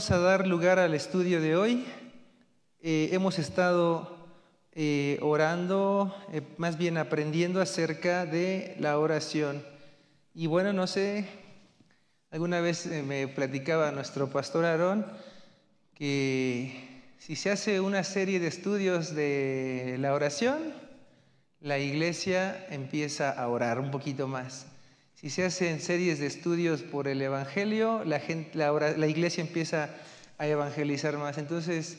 vamos a dar lugar al estudio de hoy. Eh, hemos estado eh, orando, eh, más bien aprendiendo acerca de la oración. Y bueno, no sé, alguna vez me platicaba nuestro pastor Aarón que si se hace una serie de estudios de la oración, la iglesia empieza a orar un poquito más. Si se hacen series de estudios por el Evangelio, la, iglesia empieza a evangelizar más. Entonces,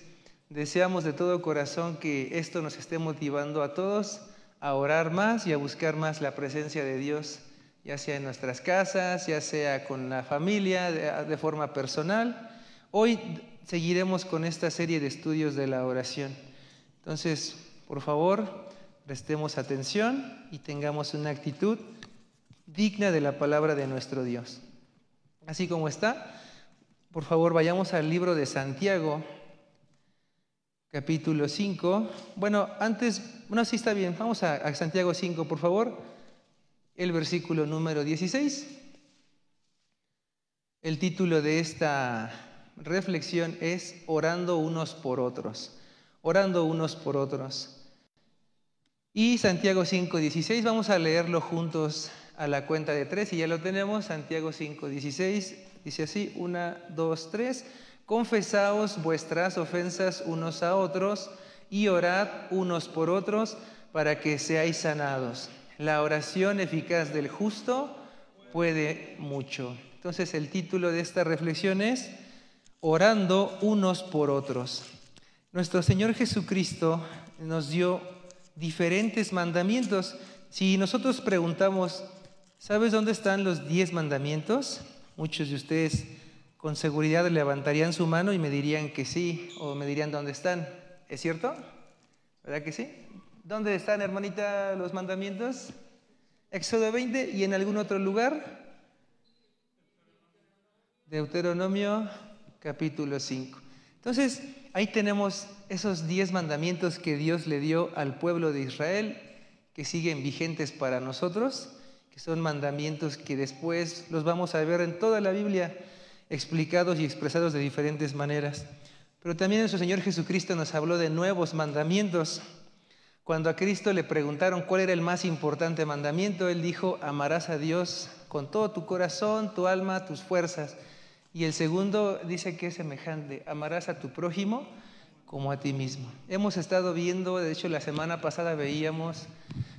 deseamos de todo corazón que esto nos esté motivando a todos a orar más y a buscar más la presencia de Dios, ya sea en nuestras casas, ya sea con la familia, de, de forma personal. Hoy seguiremos con esta serie de estudios de la oración. Entonces, por favor, prestemos atención y tengamos una actitud digna de la palabra de nuestro Dios. Así como está, por favor vayamos al libro de Santiago, capítulo 5. Bueno, antes, bueno, sí está bien, vamos a, a Santiago 5, por favor, el versículo número 16. El título de esta reflexión es Orando unos por otros, orando unos por otros. Y Santiago 5, 16, vamos a leerlo juntos a la cuenta de tres y ya lo tenemos, Santiago 5, 16, dice así, una, dos, tres, confesaos vuestras ofensas unos a otros y orad unos por otros para que seáis sanados. La oración eficaz del justo puede mucho. Entonces el título de esta reflexión es Orando unos por otros. Nuestro Señor Jesucristo nos dio diferentes mandamientos. Si nosotros preguntamos, ¿Sabes dónde están los diez mandamientos? Muchos de ustedes con seguridad levantarían su mano y me dirían que sí, o me dirían dónde están. ¿Es cierto? ¿Verdad que sí? ¿Dónde están, hermanita, los mandamientos? Éxodo 20 y en algún otro lugar. Deuteronomio capítulo 5. Entonces, ahí tenemos esos diez mandamientos que Dios le dio al pueblo de Israel, que siguen vigentes para nosotros que son mandamientos que después los vamos a ver en toda la Biblia explicados y expresados de diferentes maneras. Pero también nuestro Señor Jesucristo nos habló de nuevos mandamientos. Cuando a Cristo le preguntaron cuál era el más importante mandamiento, Él dijo, amarás a Dios con todo tu corazón, tu alma, tus fuerzas. Y el segundo dice que es semejante, amarás a tu prójimo como a ti mismo. Hemos estado viendo, de hecho la semana pasada veíamos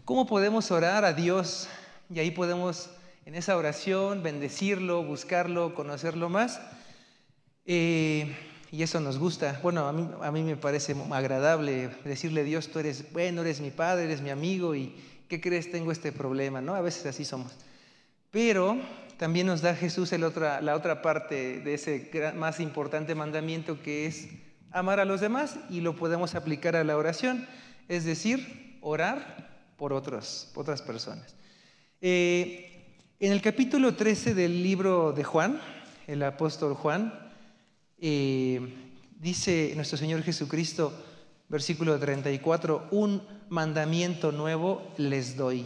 cómo podemos orar a Dios y ahí podemos en esa oración bendecirlo, buscarlo, conocerlo más. Eh, y eso nos gusta. Bueno, a mí, a me parece agradable decirle, Dios, tú eres bueno, eres mi padre, eres mi amigo y ¿qué crees? Tengo este problema, ¿no? A veces así somos. Pero también nos da Jesús la otra parte de ese más importante mandamiento que es amar a los demás y lo podemos aplicar a la oración, es decir, orar por otros, otras personas. Eh, en el capítulo 13 del libro de Juan, el apóstol Juan, eh, dice nuestro Señor Jesucristo, versículo 34, un mandamiento nuevo les doy,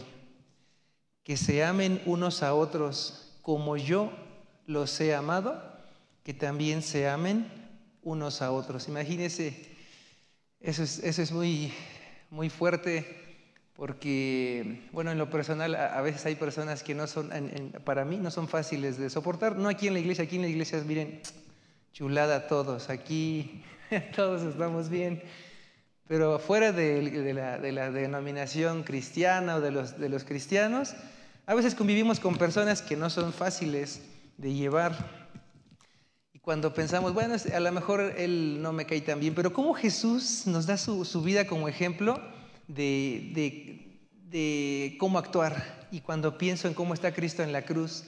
que se amen unos a otros como yo los he amado, que también se amen unos a otros. Imagínense, eso es, eso es muy, muy fuerte porque, bueno, en lo personal, a, veces hay personas que no son, para mí, no son fáciles de soportar. No aquí en la iglesia, aquí en la iglesia, miren, chulada todos, aquí todos estamos bien. Pero fuera de, la, denominación cristiana o de los, de cristianos, a veces convivimos con personas que no son fáciles de llevar. Y cuando pensamos, bueno, a lo mejor él no me cae tan bien, pero ¿cómo Jesús nos da su vida como ejemplo? De, de, cómo actuar. Y cuando pienso en cómo está Cristo en la cruz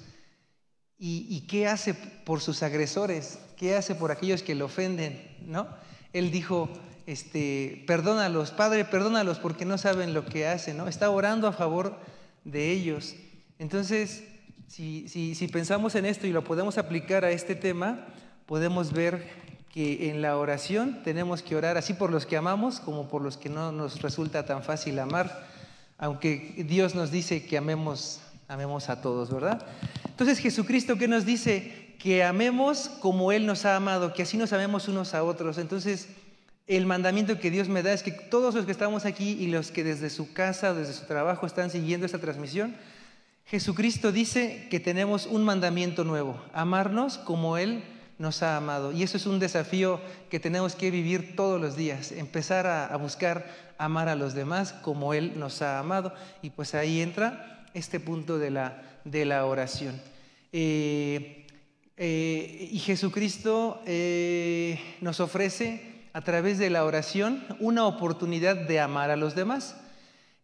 y, qué hace por sus agresores, qué hace por aquellos que le ofenden, ¿no? Él dijo, este, perdónalos, Padre, perdónalos porque no saben lo que hacen, ¿no? Está orando a favor de ellos. Entonces, si, si, si pensamos en esto y lo podemos aplicar a este tema, podemos ver que en la oración tenemos que orar así por los que amamos como por los que no nos resulta tan fácil amar, aunque Dios nos dice que amemos, amemos a todos, ¿verdad? Entonces Jesucristo, ¿qué nos dice? que amemos como Él nos ha amado, que así nos amemos unos a otros. Entonces, el mandamiento que Dios me da es que todos los que estamos aquí y los que desde su casa, desde su trabajo están siguiendo esta transmisión, Jesucristo dice que tenemos un mandamiento nuevo, amarnos como Él nos ha amado. Y eso es un desafío que tenemos que vivir todos los días, empezar a, buscar amar a los demás como Él nos ha amado. Y pues ahí entra este punto de la, de la oración. Eh, eh, y Jesucristo eh, nos ofrece a través de la oración una oportunidad de amar a los demás.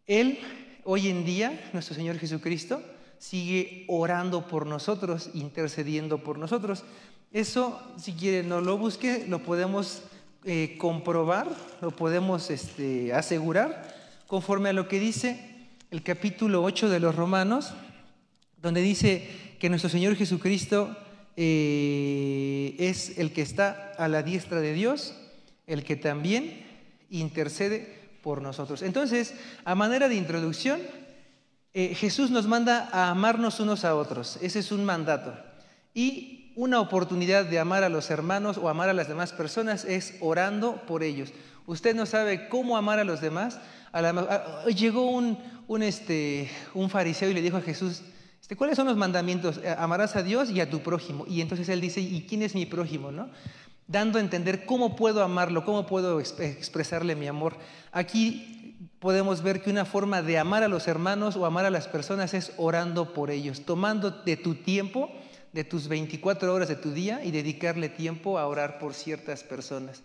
Él, hoy en día, nuestro Señor Jesucristo, sigue orando por nosotros, intercediendo por nosotros. Eso, si quieren, no lo busque, lo podemos eh, comprobar, lo podemos este, asegurar, conforme a lo que dice el capítulo 8 de los Romanos, donde dice que nuestro Señor Jesucristo eh, es el que está a la diestra de Dios, el que también intercede por nosotros. Entonces, a manera de introducción, eh, Jesús nos manda a amarnos unos a otros. Ese es un mandato. Y una oportunidad de amar a los hermanos o amar a las demás personas es orando por ellos. Usted no sabe cómo amar a los demás. llegó un, un, este, un fariseo y le dijo a Jesús, este, ¿cuáles son los mandamientos? Eh, amarás a Dios y a tu prójimo. Y entonces él dice, ¿y quién es mi prójimo? ¿no? Dando a entender cómo puedo amarlo, cómo puedo expresarle mi amor. Aquí podemos ver que una forma de amar a los hermanos o amar a las personas es orando por ellos, tomando de tu tiempo, de tus 24 horas de tu día y dedicarle tiempo a orar por ciertas personas.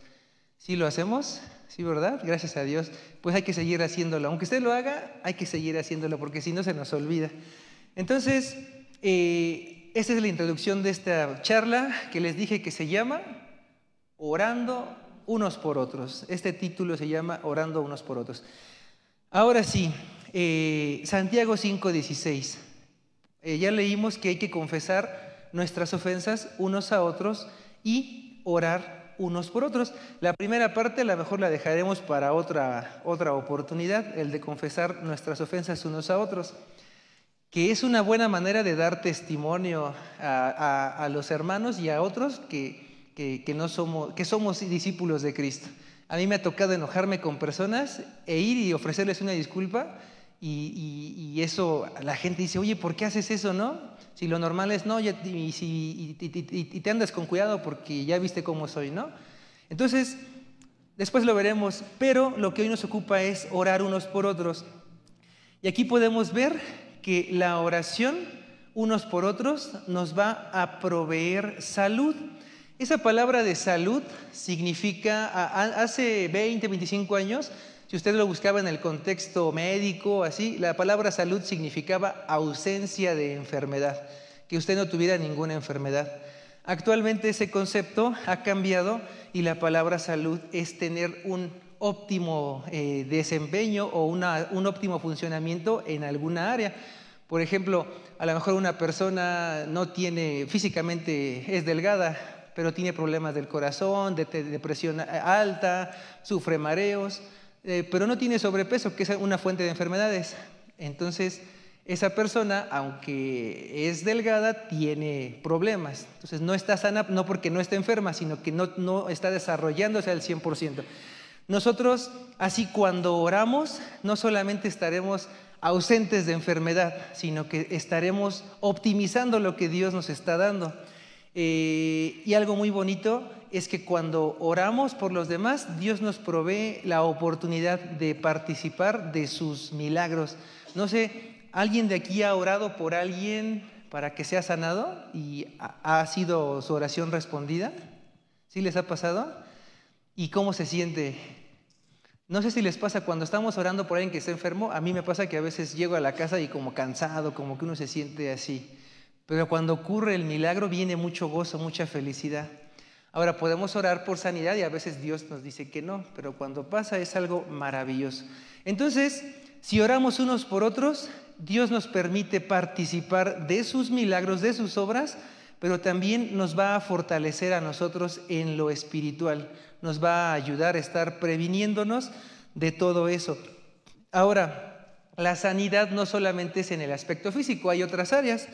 ¿Sí lo hacemos? ¿Sí, verdad? Gracias a Dios. Pues hay que seguir haciéndolo. Aunque usted lo haga, hay que seguir haciéndolo porque si no se nos olvida. Entonces, eh, esta es la introducción de esta charla que les dije que se llama Orando unos por otros. Este título se llama Orando unos por otros. Ahora sí, eh, Santiago 5:16. Eh, ya leímos que hay que confesar nuestras ofensas unos a otros y orar unos por otros. La primera parte a lo mejor la dejaremos para otra, otra oportunidad, el de confesar nuestras ofensas unos a otros, que es una buena manera de dar testimonio a, los hermanos y a otros que, que, no somos, que somos discípulos de Cristo. A mí me ha tocado enojarme con personas e ir y ofrecerles una disculpa y, eso la gente dice, oye, ¿por qué haces eso, no? Si lo normal es no, y, te andas con cuidado porque ya viste cómo soy, ¿no? Entonces, después lo veremos, pero lo que hoy nos ocupa es orar unos por otros. Y aquí podemos ver que la oración unos por otros nos va a proveer salud. Esa palabra de salud significa, hace 20, 25 años, si usted lo buscaba en el contexto médico, así, la palabra salud significaba ausencia de enfermedad, que usted no tuviera ninguna enfermedad. Actualmente ese concepto ha cambiado y la palabra salud es tener un óptimo eh, desempeño o un óptimo funcionamiento en alguna área. Por ejemplo, a lo mejor una persona no tiene, físicamente es delgada, pero tiene problemas del corazón, de, depresión alta, sufre mareos, eh, pero no tiene sobrepeso, que es una fuente de enfermedades. Entonces, esa persona, aunque es delgada, tiene problemas. Entonces, no está sana, no porque no está enferma, sino que no, no está desarrollándose al 100%. Nosotros, así cuando oramos, no solamente estaremos ausentes de enfermedad, sino que estaremos optimizando lo que Dios nos está dando. Eh, y algo muy bonito es que cuando oramos por los demás, Dios nos provee la oportunidad de participar de sus milagros. No sé, ¿alguien de aquí ha orado por alguien para que sea sanado y ha sido su oración respondida? ¿Sí les ha pasado? ¿Y cómo se siente? No sé si les pasa cuando estamos orando por alguien que está enfermo, a mí me pasa que a veces llego a la casa y como cansado, como que uno se siente así. Pero cuando ocurre el milagro viene mucho gozo, mucha felicidad. Ahora podemos orar por sanidad y a veces Dios nos dice que no, pero cuando pasa es algo maravilloso. Entonces, si oramos unos por otros, Dios nos permite participar de sus milagros, de sus obras, pero también nos va a fortalecer a nosotros en lo espiritual, nos va a ayudar a estar previniéndonos de todo eso. Ahora, la sanidad no solamente es en el aspecto físico, hay otras áreas.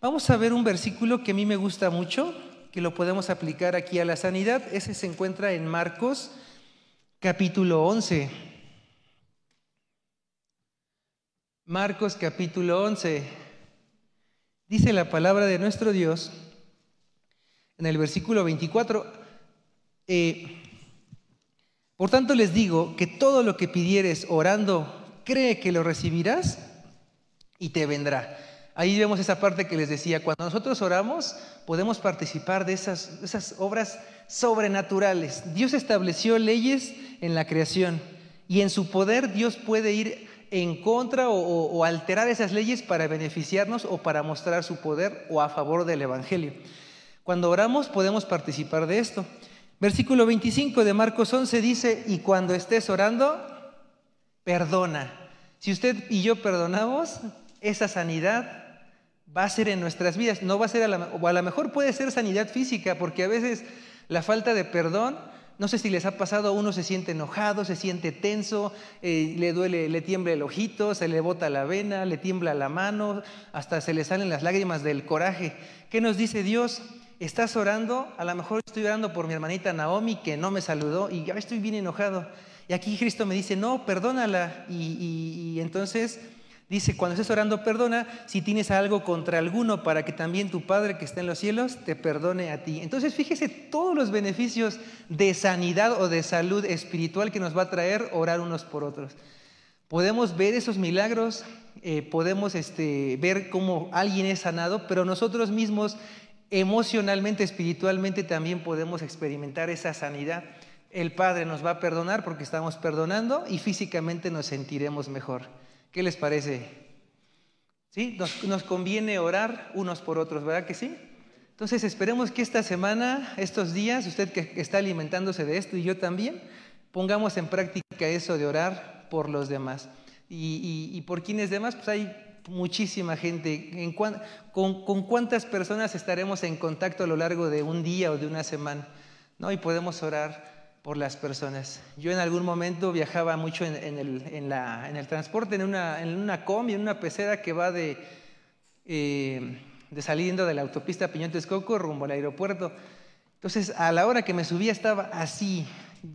Vamos a ver un versículo que a mí me gusta mucho, que lo podemos aplicar aquí a la sanidad. Ese se encuentra en Marcos capítulo 11. Marcos capítulo 11. Dice la palabra de nuestro Dios en el versículo 24. Eh, por tanto les digo que todo lo que pidieres orando, cree que lo recibirás y te vendrá. Ahí vemos esa parte que les decía, cuando nosotros oramos podemos participar de esas, esas obras sobrenaturales. Dios estableció leyes en la creación y en su poder Dios puede ir en contra o, alterar esas leyes para beneficiarnos o para mostrar su poder o a favor del Evangelio. Cuando oramos podemos participar de esto. Versículo 25 de Marcos 11 dice, y cuando estés orando, perdona. Si usted y yo perdonamos, esa sanidad va a ser en nuestras vidas, no va a ser, a la, o a lo mejor puede ser sanidad física, porque a veces la falta de perdón, no sé si les ha pasado, uno se siente enojado, se siente tenso, eh, le duele, le tiembla el ojito, se le bota la vena, le tiembla la mano, hasta se le salen las lágrimas del coraje. ¿Qué nos dice Dios? Estás orando, a lo mejor estoy orando por mi hermanita Naomi que no me saludó y ya estoy bien enojado. Y aquí Cristo me dice, no, perdónala. y entonces Dice, cuando estés orando, perdona si tienes algo contra alguno para que también tu Padre que está en los cielos te perdone a ti. Entonces, fíjese todos los beneficios de sanidad o de salud espiritual que nos va a traer orar unos por otros. Podemos ver esos milagros, eh, podemos este, ver cómo alguien es sanado, pero nosotros mismos emocionalmente, espiritualmente también podemos experimentar esa sanidad. El Padre nos va a perdonar porque estamos perdonando y físicamente nos sentiremos mejor. ¿Qué les parece? ¿Sí? Nos, conviene orar unos por otros, ¿verdad que sí? Entonces esperemos que esta semana, estos días, usted que está alimentándose de esto y yo también, pongamos en práctica eso de orar por los demás. Y, por quienes demás, pues hay muchísima gente. En con, con, cuántas personas estaremos en contacto a lo largo de un día o de una semana? ¿no? Y podemos orar por las personas. Yo en algún momento viajaba mucho en, el, en, el, transporte, en una, en una combi, en una pecera que va de, eh, de saliendo de la autopista Piñón Texcoco rumbo al aeropuerto. Entonces, a la hora que me subía estaba así,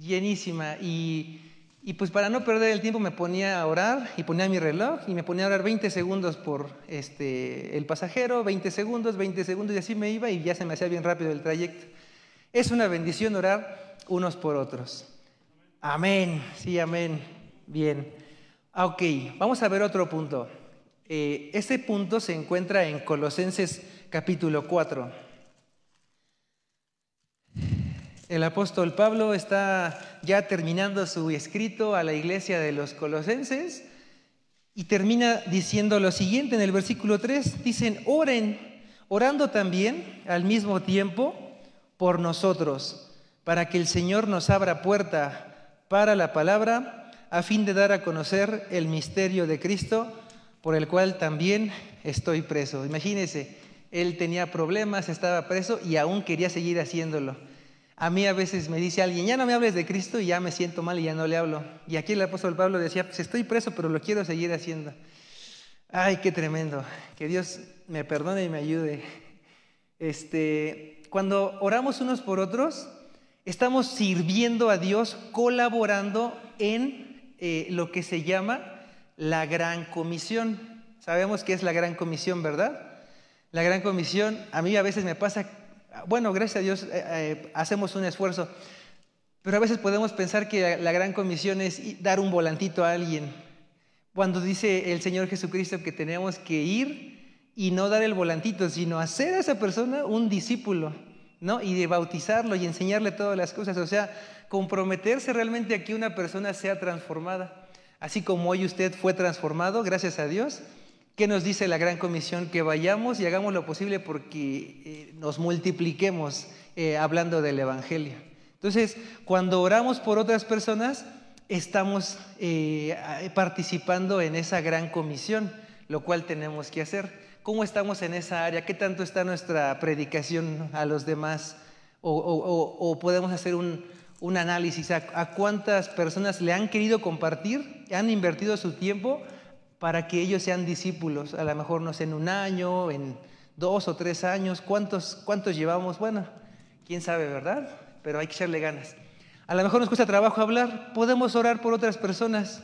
llenísima, y, y, pues para no perder el tiempo me ponía a orar y ponía mi reloj y me ponía a orar 20 segundos por este, el pasajero, 20 segundos, 20 segundos, y así me iba y ya se me hacía bien rápido el trayecto. Es una bendición orar unos por otros. Amén, sí, amén. Bien. Ah, ok, vamos a ver otro punto. Eh, este punto se encuentra en Colosenses capítulo 4. El apóstol Pablo está ya terminando su escrito a la iglesia de los colosenses y termina diciendo lo siguiente en el versículo 3. Dicen, oren, orando también al mismo tiempo por nosotros para que el Señor nos abra puerta para la palabra, a fin de dar a conocer el misterio de Cristo, por el cual también estoy preso. Imagínense, él tenía problemas, estaba preso y aún quería seguir haciéndolo. A mí a veces me dice alguien, ya no me hables de Cristo y ya me siento mal y ya no le hablo. Y aquí el apóstol Pablo decía, pues estoy preso, pero lo quiero seguir haciendo. Ay, qué tremendo. Que Dios me perdone y me ayude. Este, cuando oramos unos por otros, Estamos sirviendo a Dios, colaborando en eh, lo que se llama la gran comisión. Sabemos que es la gran comisión, ¿verdad? La gran comisión, a mí a veces me pasa, bueno, gracias a Dios eh, eh, hacemos un esfuerzo, pero a veces podemos pensar que la gran comisión es dar un volantito a alguien. Cuando dice el Señor Jesucristo que tenemos que ir y no dar el volantito, sino hacer a esa persona un discípulo. ¿No? Y de bautizarlo y enseñarle todas las cosas. O sea, comprometerse realmente a que una persona sea transformada. Así como hoy usted fue transformado, gracias a Dios. ¿Qué nos dice la Gran Comisión? Que vayamos y hagamos lo posible porque eh, nos multipliquemos eh, hablando del Evangelio. Entonces, cuando oramos por otras personas, estamos eh, participando en esa gran comisión, lo cual tenemos que hacer. ¿Cómo estamos en esa área? ¿Qué tanto está nuestra predicación a los demás? ¿O, podemos hacer un, análisis a, cuántas personas le han querido compartir, han invertido su tiempo para que ellos sean discípulos? A lo mejor no sé, en un año, en dos o tres años, ¿cuántos, cuántos llevamos? Bueno, quién sabe, ¿verdad? Pero hay que echarle ganas. A lo mejor nos cuesta trabajo hablar, podemos orar por otras personas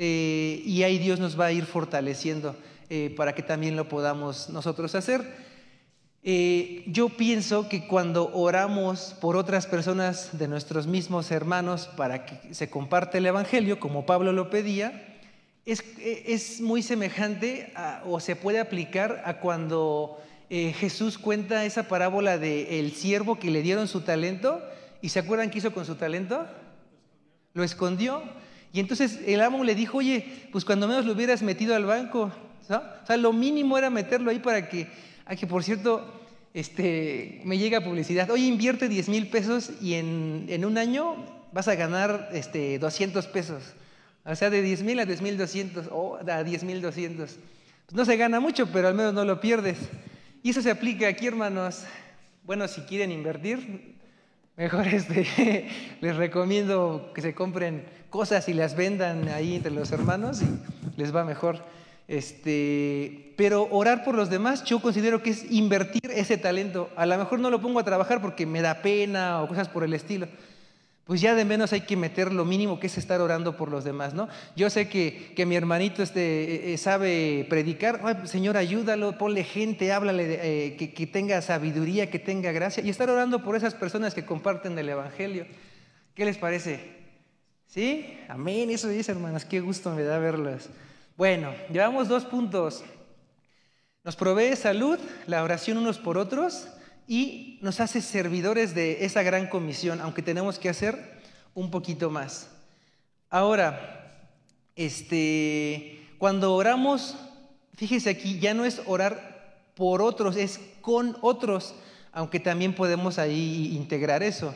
eh, y ahí Dios nos va a ir fortaleciendo eh, para que también lo podamos nosotros hacer. Eh, yo pienso que cuando oramos por otras personas de nuestros mismos hermanos para que se comparte el Evangelio, como Pablo lo pedía, es, es muy semejante o se puede aplicar a cuando eh, Jesús cuenta esa parábola del siervo que le dieron su talento y se acuerdan qué hizo con su talento? Lo escondió. Y entonces el amo le dijo, oye, pues cuando menos lo hubieras metido al banco. O sea, lo mínimo era meterlo ahí para que Ay, que por cierto, este, me llega publicidad. Oye, invierte 10 mil pesos y en, un año vas a ganar este, 200 pesos. O sea, de 10 mil a 10 mil 200 o a 10 mil 200. Pues no se gana mucho, pero al menos no lo pierdes. Y eso se aplica aquí, hermanos. Bueno, si quieren invertir, mejor este, les recomiendo que se compren cosas y las vendan ahí entre los hermanos y les va mejor. Este, pero orar por los demás yo considero que es invertir ese talento. A lo mejor no lo pongo a trabajar porque me da pena o cosas por el estilo. Pues ya de menos hay que meter lo mínimo que es estar orando por los demás, ¿no? Yo sé que, que mi hermanito este, eh, sabe predicar, Señor, ayúdalo, ponle gente, háblale, eh, que, que tenga sabiduría, que tenga gracia, y estar orando por esas personas que comparten el Evangelio. ¿Qué les parece? ¿Sí? Amén, eso dice, hermanas, qué gusto me da verlas. Bueno, llevamos dos puntos. Nos provee salud, la oración unos por otros, y nos hace servidores de esa gran comisión, aunque tenemos que hacer un poquito más. Ahora, este, cuando oramos, fíjese aquí, ya no es orar por otros, es con otros, aunque también podemos ahí integrar eso.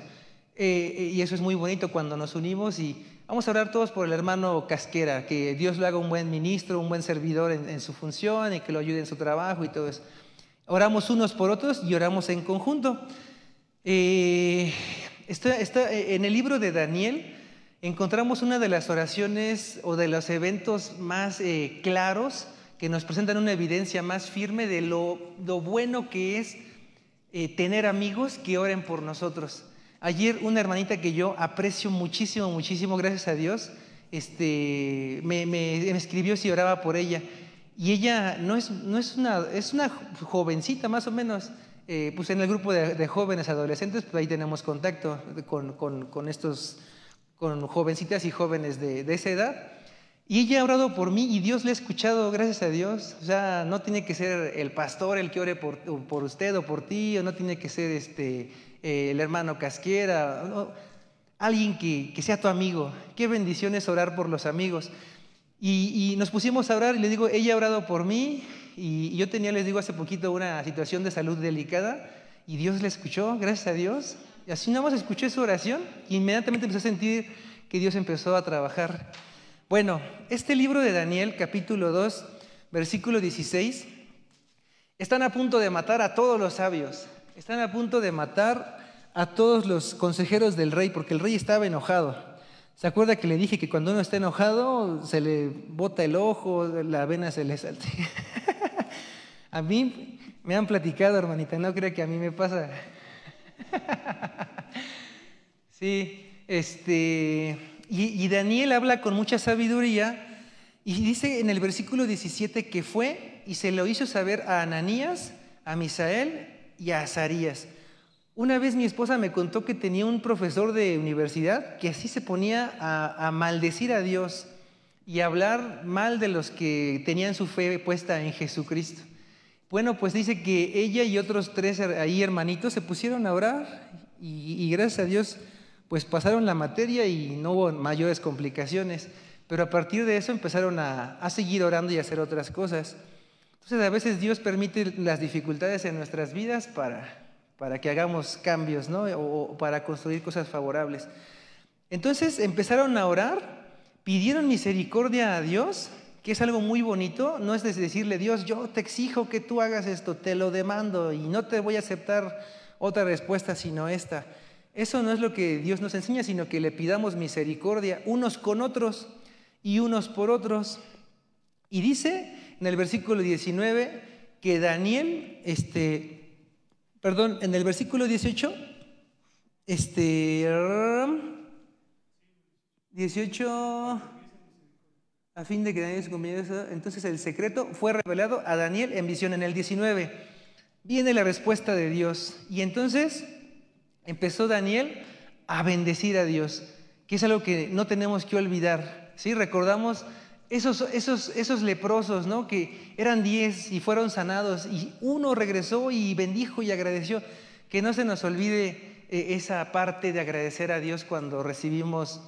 Eh, y eso es muy bonito cuando nos unimos y Vamos a orar todos por el hermano Casquera, que Dios lo haga un buen ministro, un buen servidor en, su función y que lo ayude en su trabajo y todo eso. Oramos unos por otros y oramos en conjunto. Eh, en el libro de Daniel encontramos una de las oraciones o de los eventos más eh, claros que nos presentan una evidencia más firme de lo, bueno que es eh, tener amigos que oren por nosotros. Ayer una hermanita que yo aprecio muchísimo, muchísimo, gracias a Dios, este, me, escribió si oraba por ella. Y ella no es, no es, una, es una jovencita más o menos, eh, pues en el grupo de, jóvenes adolescentes, pues ahí tenemos contacto con, estos, con jovencitas y jóvenes de, esa edad. Y ella ha orado por mí y Dios le ha escuchado, gracias a Dios. O sea, no tiene que ser el pastor el que ore por, por usted o por ti, o no tiene que ser este, eh, el hermano Casquiera, alguien que, sea tu amigo. Qué bendición es orar por los amigos. Y, nos pusimos a orar y le digo, ella ha orado por mí y, yo tenía, les digo, hace poquito una situación de salud delicada y Dios le escuchó, gracias a Dios. Y así nada más escuché su oración y inmediatamente empecé a sentir que Dios empezó a trabajar. Bueno, este libro de Daniel, capítulo 2, versículo 16, están a punto de matar a todos los sabios. Están a punto de matar a todos los consejeros del rey porque el rey estaba enojado. ¿Se acuerda que le dije que cuando uno está enojado se le bota el ojo, la vena se le salta? a mí me han platicado, hermanita, no creo que a mí me pasa. sí, este, y, y Daniel habla con mucha sabiduría y dice en el versículo 17 que fue y se lo hizo saber a Ananías, a Misael y a Azarías. Una vez mi esposa me contó que tenía un profesor de universidad que así se ponía a, maldecir a Dios y a hablar mal de los que tenían su fe puesta en Jesucristo. Bueno, pues dice que ella y otros tres ahí hermanitos se pusieron a orar y, y, gracias a Dios pues pasaron la materia y no hubo mayores complicaciones. Pero a partir de eso empezaron a, a seguir orando y a hacer otras cosas. Entonces a veces Dios permite las dificultades en nuestras vidas para, para que hagamos cambios, ¿no? O, para construir cosas favorables. Entonces empezaron a orar, pidieron misericordia a Dios, que es algo muy bonito, no es decirle, Dios, yo te exijo que tú hagas esto, te lo demando y no te voy a aceptar otra respuesta sino esta. Eso no es lo que Dios nos enseña, sino que le pidamos misericordia unos con otros y unos por otros. Y dice en el versículo 19 que Daniel, este, perdón, en el versículo 18, este, 18, a fin de que Daniel se entonces el secreto fue revelado a Daniel en visión en el 19. Viene la respuesta de Dios y entonces empezó Daniel a bendecir a Dios, que es algo que no tenemos que olvidar. ¿sí? Recordamos esos, esos, esos leprosos, ¿no? que eran diez y fueron sanados y uno regresó y bendijo y agradeció. Que no se nos olvide eh, esa parte de agradecer a Dios cuando recibimos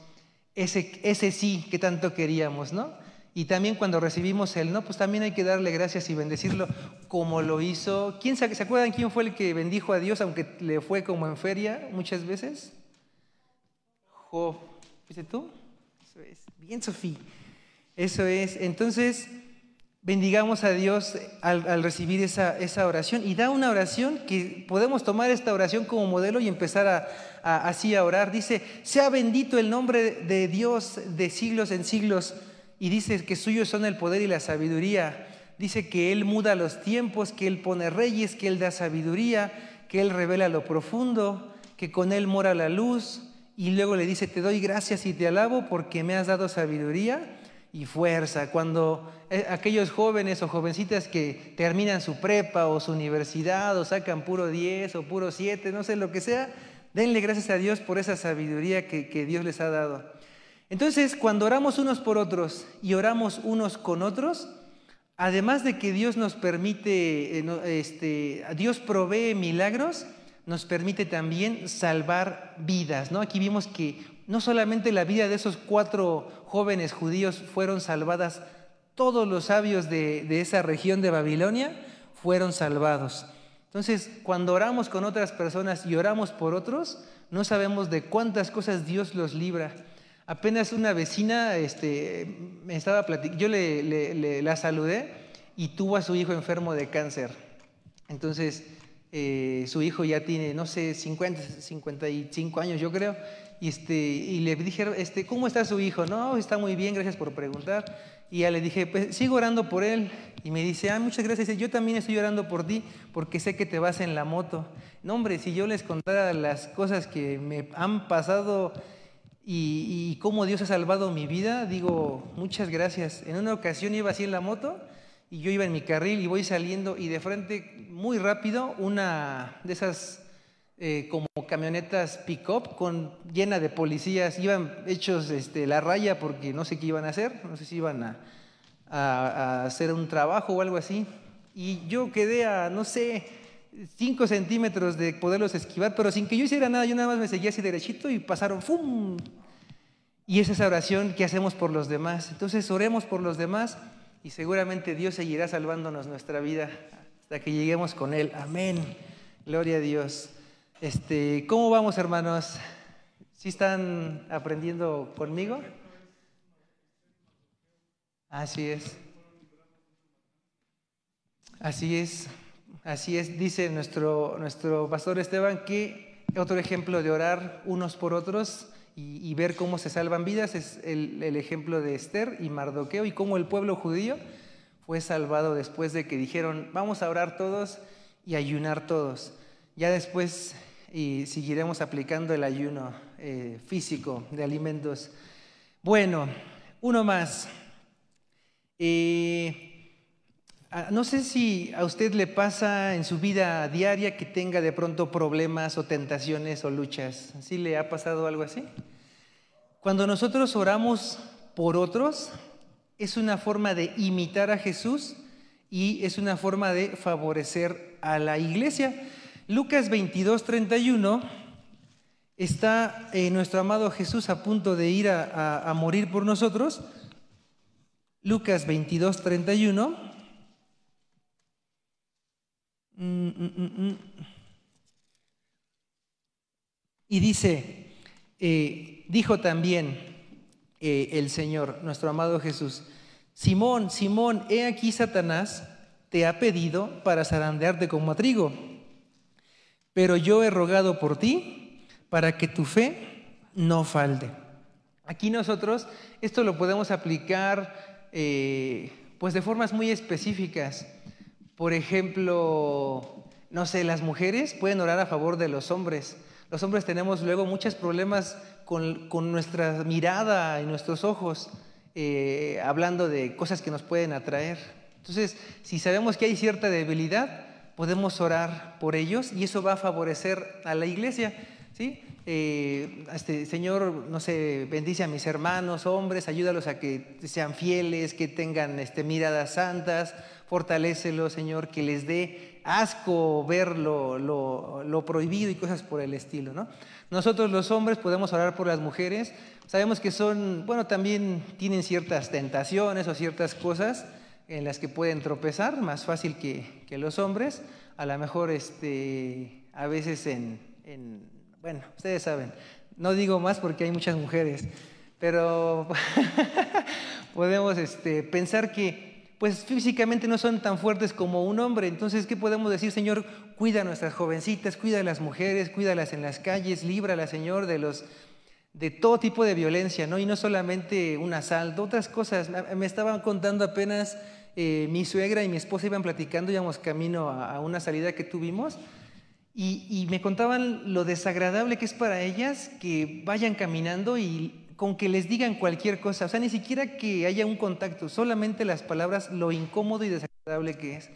ese, ese sí que tanto queríamos, ¿no? Y también cuando recibimos el no, pues también hay que darle gracias y bendecirlo como lo hizo. ¿Quién se, acuerdan quién fue el que bendijo a Dios aunque le fue como en feria muchas veces? Job. ¿Viste tú? Eso es. Bien, Sofía. Eso es. Entonces, bendigamos a Dios al, recibir esa, oración y da una oración que podemos tomar esta oración como modelo y empezar a, así a orar. Dice, sea bendito el nombre de Dios de siglos en siglos y dice que suyos son el poder y la sabiduría. Dice que Él muda los tiempos, que Él pone reyes, que Él da sabiduría, que Él revela lo profundo, que con Él mora la luz. Y luego le dice, te doy gracias y te alabo porque me has dado sabiduría y fuerza. Cuando eh, aquellos jóvenes o jovencitas que terminan su prepa o su universidad o sacan puro 10 o puro 7, no sé lo que sea, denle gracias a Dios por esa sabiduría que, que Dios les ha dado. Entonces, cuando oramos unos por otros y oramos unos con otros, además de que Dios nos permite, eh, este, Dios provee milagros, nos permite también salvar vidas. ¿no? Aquí vimos que no solamente la vida de esos cuatro jóvenes judíos fueron salvadas, todos los sabios de, esa región de Babilonia fueron salvados. Entonces, cuando oramos con otras personas y oramos por otros, no sabemos de cuántas cosas Dios los libra. Apenas una vecina este, me estaba platicando, yo le, la saludé y tuvo a su hijo enfermo de cáncer. Entonces, eh, su hijo ya tiene, no sé, 50, 55 años, yo creo. Y, este, y le dije, este, ¿cómo está su hijo? No, está muy bien, gracias por preguntar. Y ya le dije, pues sigo orando por él. Y me dice, ah, muchas gracias. yo también estoy orando por ti porque sé que te vas en la moto. No, hombre, si yo les contara las cosas que me han pasado y, y cómo Dios ha salvado mi vida, digo, muchas gracias. En una ocasión iba así en la moto y yo iba en mi carril y voy saliendo y de frente, muy rápido, una de esas eh, como camionetas pick-up con, llena de policías, iban hechos este, la raya porque no sé qué iban a hacer, no sé si iban a, a, hacer un trabajo o algo así. Y yo quedé a, no sé, 5 centímetros de poderlos esquivar, pero sin que yo hiciera nada, yo nada más me seguía así derechito y pasaron, ¡fum! Y es esa oración que hacemos por los demás. Entonces oremos por los demás y seguramente Dios seguirá salvándonos nuestra vida hasta que lleguemos con Él. Amén. Gloria a Dios. Este, ¿Cómo vamos, hermanos? ¿Sí están aprendiendo conmigo? Así es. Así es. Así es, dice nuestro, nuestro pastor Esteban, que otro ejemplo de orar unos por otros y, ver cómo se salvan vidas es el, el, ejemplo de Esther y Mardoqueo y cómo el pueblo judío fue salvado después de que dijeron, vamos a orar todos y ayunar todos. Ya después y seguiremos aplicando el ayuno eh, físico de alimentos. Bueno, uno más. Eh, ah, no sé si a usted le pasa en su vida diaria que tenga de pronto problemas o tentaciones o luchas. ¿Sí le ha pasado algo así? Cuando nosotros oramos por otros, es una forma de imitar a Jesús y es una forma de favorecer a la iglesia. Lucas 22, 31 está eh, nuestro amado Jesús a punto de ir a, morir por nosotros. Lucas 22, 31. Mm, mm, mm, y dice, eh, dijo también eh, el Señor, nuestro amado Jesús, Simón, Simón, he aquí Satanás te ha pedido para zarandearte como a trigo pero yo he rogado por ti para que tu fe no falte. Aquí nosotros esto lo podemos aplicar eh, pues de formas muy específicas. Por ejemplo, no sé, las mujeres pueden orar a favor de los hombres. Los hombres tenemos luego muchos problemas con, nuestra mirada y nuestros ojos, eh, hablando de cosas que nos pueden atraer. Entonces, si sabemos que hay cierta debilidad, podemos orar por ellos y eso va a favorecer a la iglesia. ¿sí? Eh, este, Señor, no sé, bendice a mis hermanos, hombres, ayúdalos a que sean fieles, que tengan este, miradas santas, fortalécelos, Señor, que les dé asco ver lo, lo, prohibido y cosas por el estilo. ¿no? Nosotros los hombres podemos orar por las mujeres, sabemos que son, bueno, también tienen ciertas tentaciones o ciertas cosas en las que pueden tropezar, más fácil que, que los hombres, a lo mejor este, a veces en, en bueno, ustedes saben, no digo más porque hay muchas mujeres, pero podemos este, pensar que pues físicamente no son tan fuertes como un hombre. Entonces, ¿qué podemos decir, Señor? Cuida a nuestras jovencitas, cuida a las mujeres, cuídalas en las calles, líbralas, Señor, de los de todo tipo de violencia, ¿no? Y no solamente un asalto, otras cosas. Me estaban contando apenas eh, mi suegra y mi esposa iban platicando, íbamos camino a una salida que tuvimos y, me contaban lo desagradable que es para ellas que vayan caminando y con que les digan cualquier cosa, o sea, ni siquiera que haya un contacto, solamente las palabras, lo incómodo y desagradable que es.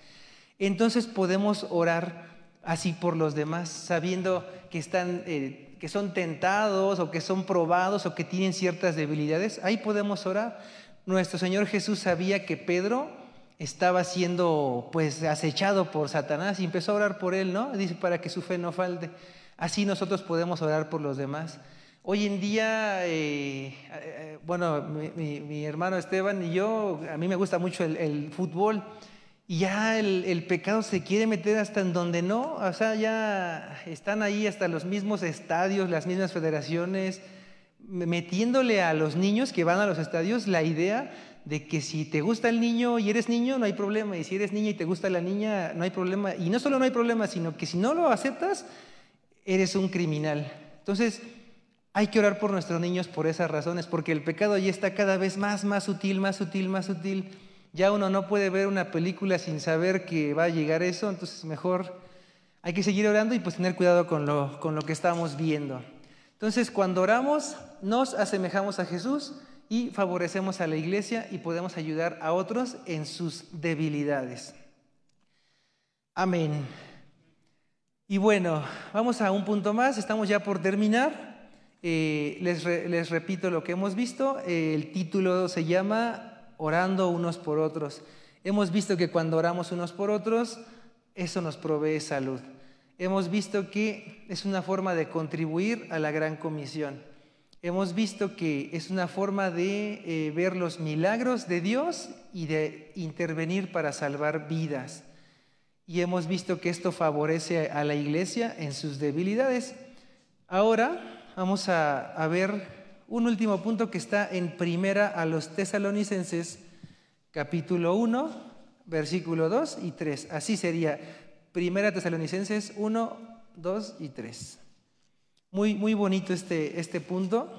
Entonces podemos orar así por los demás, sabiendo que están, eh, que son tentados o que son probados o que tienen ciertas debilidades. Ahí podemos orar. Nuestro Señor Jesús sabía que Pedro estaba siendo pues acechado por Satanás y empezó a orar por él, ¿no? Dice, para que su fe no falte. Así nosotros podemos orar por los demás. Hoy en día, eh, eh, bueno, mi, hermano Esteban y yo, a mí me gusta mucho el, fútbol y ya el, el, pecado se quiere meter hasta en donde no, o sea, ya están ahí hasta los mismos estadios, las mismas federaciones, metiéndole a los niños que van a los estadios la idea de que si te gusta el niño y eres niño, no hay problema, y si eres niña y te gusta la niña, no hay problema, y no solo no hay problema, sino que si no lo aceptas, eres un criminal. Entonces, hay que orar por nuestros niños por esas razones, porque el pecado ya está cada vez más, más sutil, más sutil, más sutil. Ya uno no puede ver una película sin saber que va a llegar eso, entonces mejor hay que seguir orando y pues tener cuidado con lo, con lo que estamos viendo. Entonces, cuando oramos, nos asemejamos a Jesús, y favorecemos a la iglesia y podemos ayudar a otros en sus debilidades. Amén. Y bueno, vamos a un punto más, estamos ya por terminar. Eh, les, repito lo que hemos visto, el título se llama Orando unos por otros. Hemos visto que cuando oramos unos por otros, eso nos provee salud. Hemos visto que es una forma de contribuir a la gran comisión hemos visto que es una forma de eh, ver los milagros de Dios y de intervenir para salvar vidas. Y hemos visto que esto favorece a la iglesia en sus debilidades. Ahora vamos a, ver un último punto que está en primera a los tesalonicenses, capítulo 1, versículo 2 y 3. Así sería, primera tesalonicenses 1, 2 y 3. Muy, muy bonito este, este punto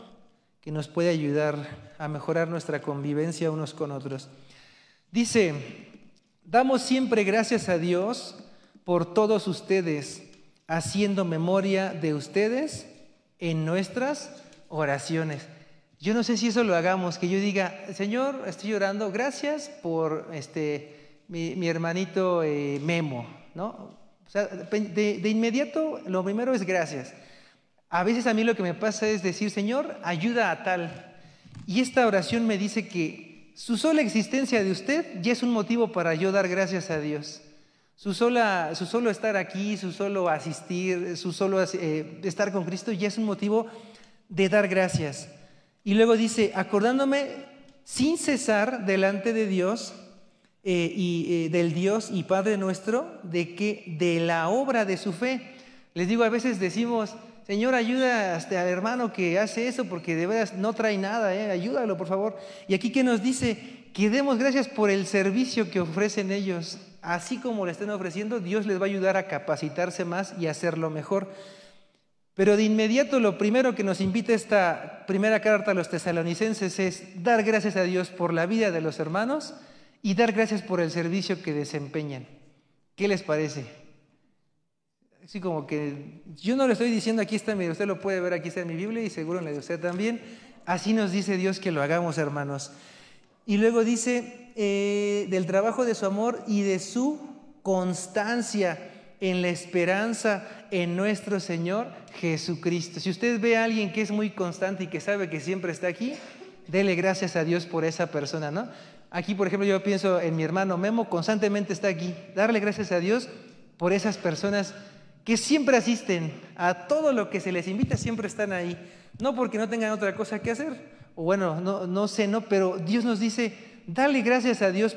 que nos puede ayudar a mejorar nuestra convivencia unos con otros. Dice, damos siempre gracias a Dios por todos ustedes, haciendo memoria de ustedes en nuestras oraciones. Yo no sé si eso lo hagamos, que yo diga, Señor, estoy orando, gracias por este, mi, hermanito eh, Memo, ¿no? de, de inmediato, lo primero es gracias. A veces a mí lo que me pasa es decir, Señor, ayuda a tal. Y esta oración me dice que su sola existencia de usted ya es un motivo para yo dar gracias a Dios. Su, sola, su solo estar aquí, su solo asistir, su solo eh, estar con Cristo ya es un motivo de dar gracias. Y luego dice, acordándome sin cesar delante de Dios eh, y eh, del Dios y Padre nuestro, de que de la obra de su fe, les digo, a veces decimos, Señor, ayuda este, al hermano que hace eso porque de veras no trae nada, ¿eh? ayúdalo por favor. Y aquí que nos dice que demos gracias por el servicio que ofrecen ellos. Así como le estén ofreciendo, Dios les va a ayudar a capacitarse más y hacerlo mejor. Pero de inmediato lo primero que nos invita esta primera carta a los tesalonicenses es dar gracias a Dios por la vida de los hermanos y dar gracias por el servicio que desempeñan. ¿Qué les parece? Así como que yo no le estoy diciendo aquí está, usted lo puede ver aquí está en mi Biblia y seguro en la de usted también. Así nos dice Dios que lo hagamos, hermanos. Y luego dice eh, del trabajo de su amor y de su constancia en la esperanza en nuestro Señor Jesucristo. Si usted ve a alguien que es muy constante y que sabe que siempre está aquí, dele gracias a Dios por esa persona, ¿no? Aquí, por ejemplo, yo pienso en mi hermano Memo, constantemente está aquí. Darle gracias a Dios por esas personas que siempre asisten a todo lo que se les invita, siempre están ahí. No porque no tengan otra cosa que hacer, o bueno, no, no sé, no, pero Dios nos dice, dale gracias a Dios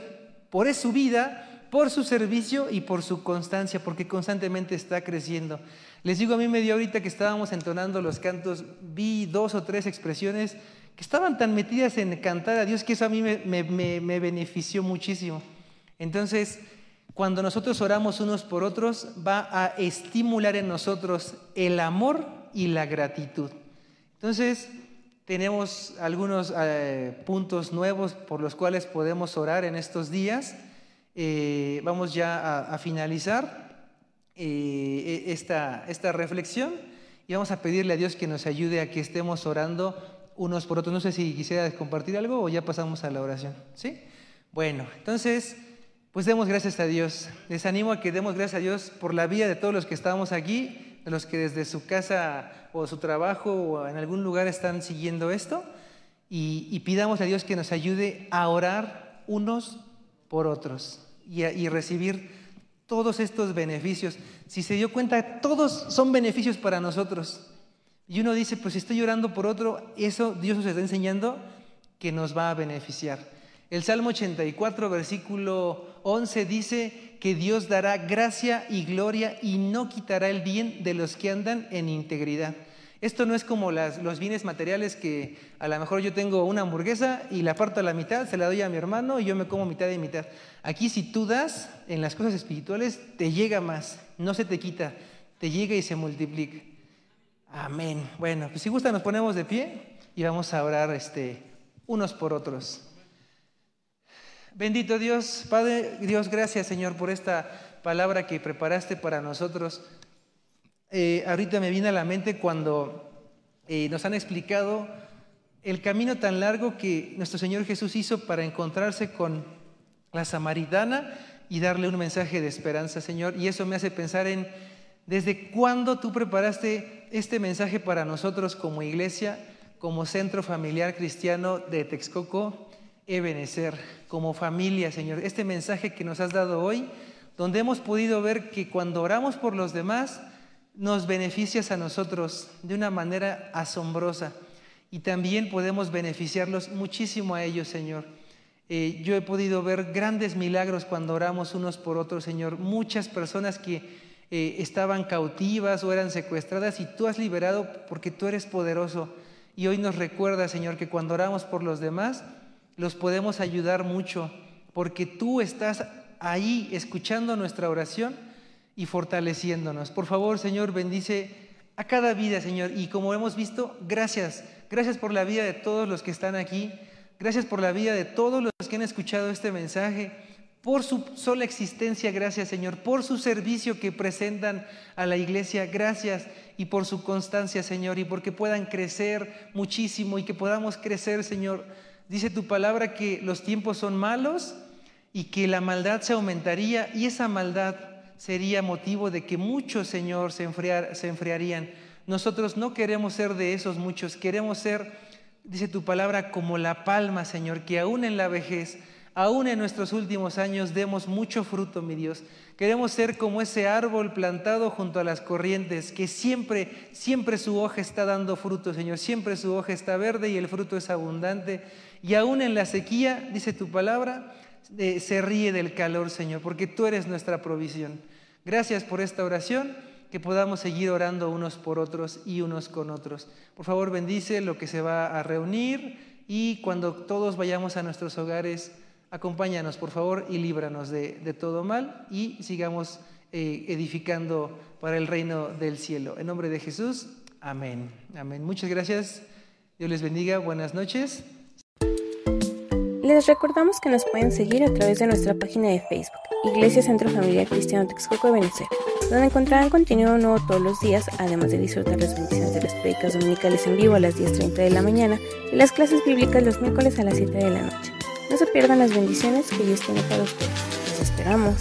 por su vida, por su servicio y por su constancia, porque constantemente está creciendo. Les digo, a mí me dio ahorita que estábamos entonando los cantos, vi dos o tres expresiones que estaban tan metidas en cantar a Dios que eso a mí me, benefició muchísimo. Entonces, cuando nosotros oramos unos por otros, va a estimular en nosotros el amor y la gratitud. Entonces, tenemos algunos eh, puntos nuevos por los cuales podemos orar en estos días. Eh, vamos ya a, finalizar eh, e, esta, esta reflexión y vamos a pedirle a Dios que nos ayude a que estemos orando unos por otros. No sé si quisiera compartir algo o ya pasamos a la oración. ¿Sí? Bueno, entonces, pues demos gracias a Dios. Les animo a que demos gracias a Dios por la vida de todos los que estamos aquí, de los que desde su casa o su trabajo o en algún lugar están siguiendo esto. Y, pidamos a Dios que nos ayude a orar unos por otros y, y recibir todos estos beneficios. Si se dio cuenta, todos son beneficios para nosotros. Y uno dice, pues si estoy llorando por otro, eso Dios nos está enseñando que nos va a beneficiar. El Salmo 84, versículo 11 dice que Dios dará gracia y gloria y no quitará el bien de los que andan en integridad. Esto no es como los bienes materiales que a lo mejor yo tengo una hamburguesa y la parto a la mitad, se la doy a mi hermano y yo me como mitad y mitad. Aquí si tú das en las cosas espirituales, te llega más, no se te quita, te llega y se multiplica. Amén. Bueno, pues si gusta nos ponemos de pie y vamos a orar este, unos por otros. Bendito Dios, Padre Dios, gracias Señor por esta palabra que preparaste para nosotros. Eh, ahorita me viene a la mente cuando eh, nos han explicado el camino tan largo que nuestro Señor Jesús hizo para encontrarse con la samaritana y darle un mensaje de esperanza, Señor. Y eso me hace pensar en desde cuándo tú preparaste este mensaje para nosotros como iglesia, como centro familiar cristiano de Texcoco, Ebenecer, como familia, Señor. Este mensaje que nos has dado hoy, donde hemos podido ver que cuando oramos por los demás, nos beneficias a nosotros de una manera asombrosa y también podemos beneficiarlos muchísimo a ellos, Señor. Eh, yo he podido ver grandes milagros cuando oramos unos por otros, Señor. Muchas personas que eh, estaban cautivas o eran secuestradas y tú has liberado porque tú eres poderoso. Y hoy nos recuerda, Señor, que cuando oramos por los demás, los podemos ayudar mucho porque tú estás ahí escuchando nuestra oración y fortaleciéndonos. Por favor, Señor, bendice a cada vida, Señor. Y como hemos visto, gracias. Gracias por la vida de todos los que están aquí. Gracias por la vida de todos los que han escuchado este mensaje por su sola existencia, gracias Señor, por su servicio que presentan a la iglesia, gracias y por su constancia, Señor, y porque puedan crecer muchísimo y que podamos crecer, Señor. Dice tu palabra que los tiempos son malos y que la maldad se aumentaría y esa maldad sería motivo de que muchos, Señor, se, se enfriarían. Nosotros no queremos ser de esos muchos, queremos ser, dice tu palabra, como la palma, Señor, que aún en la vejez aún en nuestros últimos años demos mucho fruto, mi Dios. Queremos ser como ese árbol plantado junto a las corrientes, que siempre, siempre su hoja está dando fruto, Señor. Siempre su hoja está verde y el fruto es abundante. Y aún en la sequía, dice tu palabra, eh, se ríe del calor, Señor, porque tú eres nuestra provisión. Gracias por esta oración, que podamos seguir orando unos por otros y unos con otros. Por favor, bendice lo que se va a reunir y cuando todos vayamos a nuestros hogares, Acompáñanos, por favor, y líbranos de, todo mal y sigamos eh, edificando para el reino del cielo. En nombre de Jesús, amén. Amén. Muchas gracias. Dios les bendiga. Buenas noches. Les recordamos que nos pueden seguir a través de nuestra página de Facebook, Iglesia Centro Familiar Cristiano Texcoco de Venezuela, donde encontrarán contenido nuevo todos los días, además de disfrutar las bendiciones de las predicas dominicales en vivo a las 10.30 de la mañana y las clases bíblicas los miércoles a las 7 de la noche. No se pierdan las bendiciones que Dios tiene para ustedes. Los esperamos.